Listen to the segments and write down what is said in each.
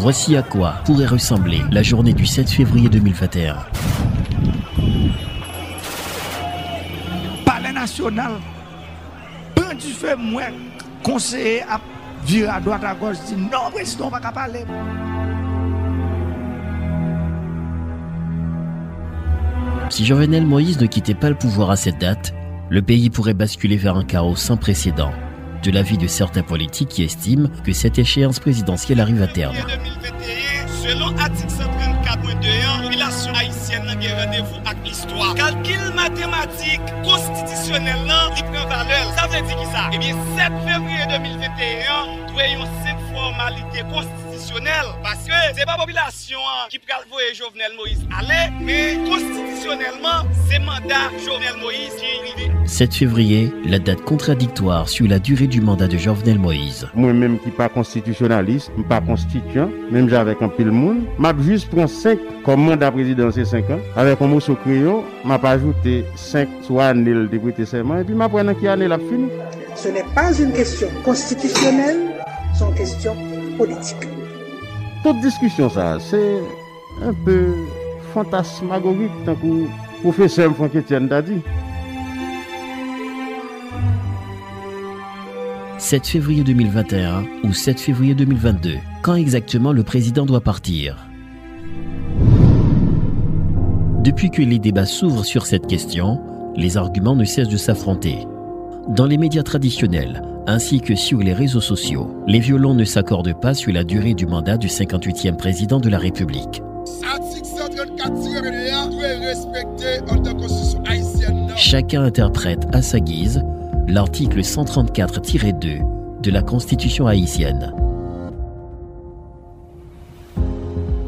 Voici à quoi pourrait ressembler la journée du 7 février 2021. Palais national, du fait conseiller à virer à droite à gauche, dit non, président, on va pas parler. Si Jovenel Moïse ne quittait pas le pouvoir à cette date, le pays pourrait basculer vers un chaos sans précédent, de l'avis de certains politiques qui estiment que cette échéance présidentielle arrive à terme. 2021, selon article 134.2, population haïtienne n'a rendez-vous avec l'histoire. Calcul mathématique constitutionnel là, il prend valeur. Ça veut dire qui ça? Eh bien, 7 février 2021, nous avons cette formalité constitutionnelle parce que c'est pas la population hein, qui peut voyer Jovenel Moïse aller, mais constitutionnellement, c'est mandat Jovenel Moïse qui est. 7 février, la date contradictoire sur la durée du mandat de Jovenel Moïse. Moi-même qui pas constitutionnaliste, pas constituant, même avec un pile monde, m'a juste pris 5 comme mandat président c'est 5 ans. Avec un mot sur crayon, m'a pas ajouté 5 soit année de prêter serment et puis m'a pris qui année la fini. Ce n'est pas une question constitutionnelle, c'est une question politique. Toute discussion ça, c'est un peu fantasmagorique tant que professeur Franck Etienne t'a dit. 7 février 2021 ou 7 février 2022 Quand exactement le président doit partir Depuis que les débats s'ouvrent sur cette question, les arguments ne cessent de s'affronter. Dans les médias traditionnels, ainsi que sur les réseaux sociaux, les violons ne s'accordent pas sur la durée du mandat du 58e président de la République. Chacun interprète à sa guise l'article 134-2 de la Constitution haïtienne.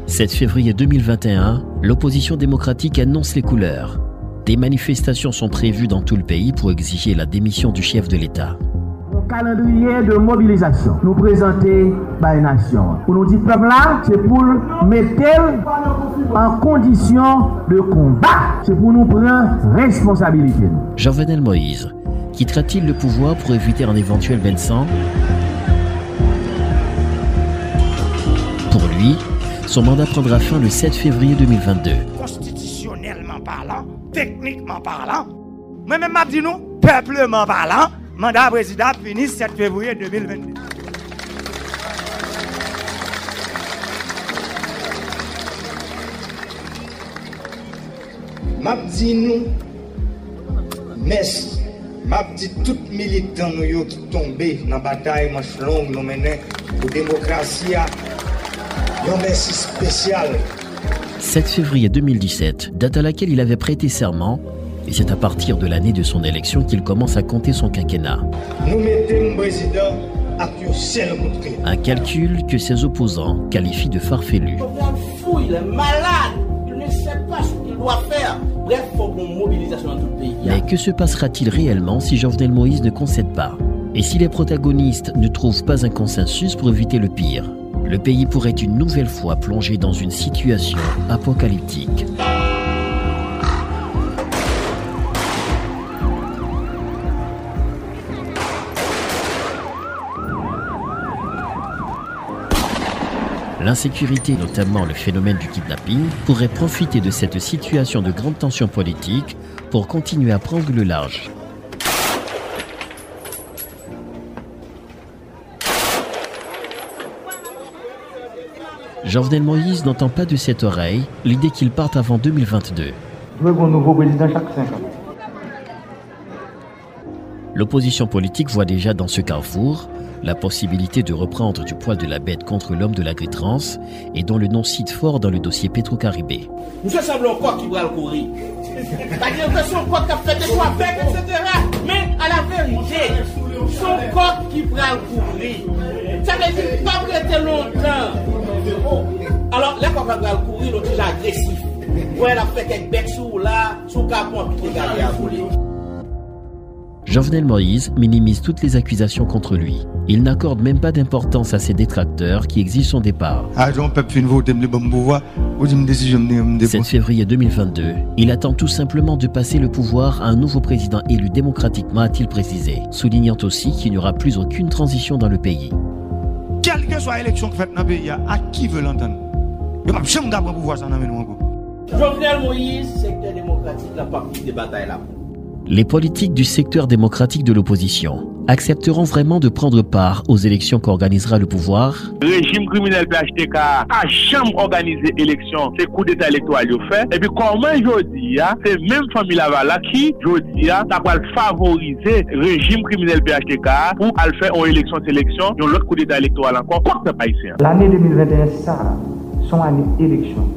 7 février 2021, l'opposition démocratique annonce les couleurs. Des manifestations sont prévues dans tout le pays pour exiger la démission du chef de l'État. Calendrier de mobilisation nous présenter par les nations. Pour nous dire, peuple là, c'est pour mettre en condition de combat. C'est pour nous prendre responsabilité. Jean-Venel Moïse quittera-t-il le pouvoir pour éviter un éventuel Vincent? Pour lui, son mandat prendra fin le 7 février 2022. Constitutionnellement parlant, techniquement parlant, moi-même m'a dit peuplement parlant, mandat président fini 7 février 2022. M'a dit merci. M'a dit tout militant nous yo qui tombé dans la bataille manche longue nous menait pour la démocratie. Un merci spécial. 7 février 2017, date à laquelle il avait prêté serment, et c'est à partir de l'année de son élection qu'il commence à compter son quinquennat. Nous mettons président à. Un calcul que ses opposants qualifient de farfelu. il est malade, il ne sait pas ce qu'il doit faire. Pays. Mais que se passera-t-il réellement si Jovenel Moïse ne concède pas? Et si les protagonistes ne trouvent pas un consensus pour éviter le pire? Le pays pourrait une nouvelle fois plonger dans une situation apocalyptique. L'insécurité, notamment le phénomène du kidnapping, pourrait profiter de cette situation de grande tension politique pour continuer à prendre le large. Jovenel Moïse n'entend pas de cette oreille l'idée qu'il parte avant 2022. Je veux un nouveau président chaque 5 ans. L'opposition politique voit déjà dans ce carrefour la possibilité de reprendre du poil de la bête contre l'homme de l'agritrance et dont le nom cite fort dans le dossier Petro-Caribé. Nous faisons semblant quoi qui va le courir. Son corps qui a fait des choix avec, etc. Mais à la vérité, son corps qui va le courir. Ça veut dire pas prêter longtemps. Alors, là, quand on va le courir, l'autre est agressif. Ouais, elle a fait quelques becs sous là, sous capon, puis regarder à voler. Jovenel Moïse minimise toutes les accusations contre lui. Il n'accorde même pas d'importance à ses détracteurs qui exigent son départ. 7 février 2022, il attend tout simplement de passer le pouvoir à un nouveau président élu démocratiquement, a-t-il précisé, soulignant aussi qu'il n'y aura plus aucune transition dans le pays. quelle que soit l'élection qui fait dans le pays, à qui veut l'entendre? Je ne pouvoir Jovenel Moïse, secteur démocratique, la partie des batailles là. Les politiques du secteur démocratique de l'opposition accepteront vraiment de prendre part aux élections qu'organisera le pouvoir? Le régime criminel PHTK a jamais organisé élection, c'est coup d'état électoral fait. Et puis comment aujourd'hui, c'est même famille Lavala qui, aujourd'hui, ça va favoriser le régime criminel PHTK pour aller faire une élection sélection, dans l'autre coup d'état électoral encore, quoi que pas ici. L'année 2021, ça, son année élection.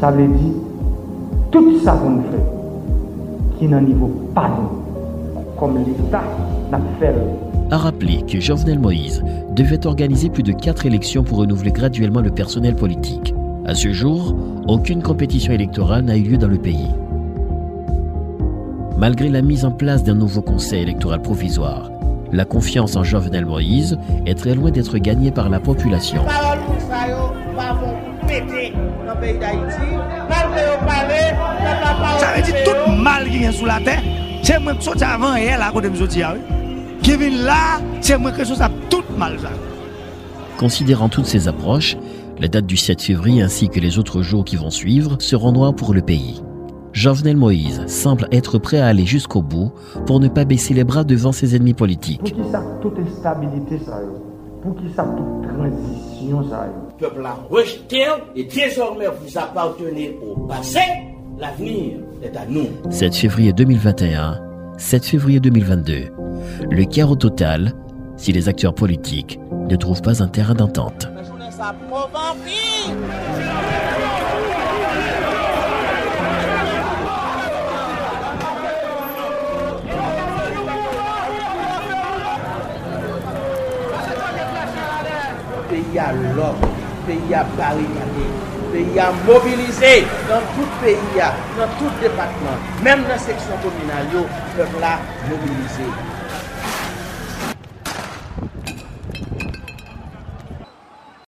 Ça veut dire tout ça qu'on fait, qui n'a niveau pas comme l'État n'a fait. A rappelé que Jovenel Moïse devait organiser plus de quatre élections pour renouveler graduellement le personnel politique. À ce jour, aucune compétition électorale n'a eu lieu dans le pays. Malgré la mise en place d'un nouveau conseil électoral provisoire, la confiance en Jovenel Moïse est très loin d'être gagnée par la population. Ça veut dire tout mal qui est sous la terre, c'est moi qui suis avant et elle à côté de me Qui vient là, c'est moi qui suis tout mal. Ça. Considérant toutes ces approches, la date du 7 février ainsi que les autres jours qui vont suivre seront noirs pour le pays. Jovenel Moïse semble être prêt à aller jusqu'au bout pour ne pas baisser les bras devant ses ennemis politiques. Pour qui ça toute instabilité ça Pour qui ça toute transition ça Le peuple a rejeté et désormais vous appartenez au passé, l'avenir est à nous. 7 février 2021, 7 février 2022. Le chaos total si les acteurs politiques ne trouvent pas un terrain d'entente. pays à l'ordre, pays à peyi a mobilize nan tout peyi a, nan tout depatman, menm nan seksyon kominal yo, pepla mobilize.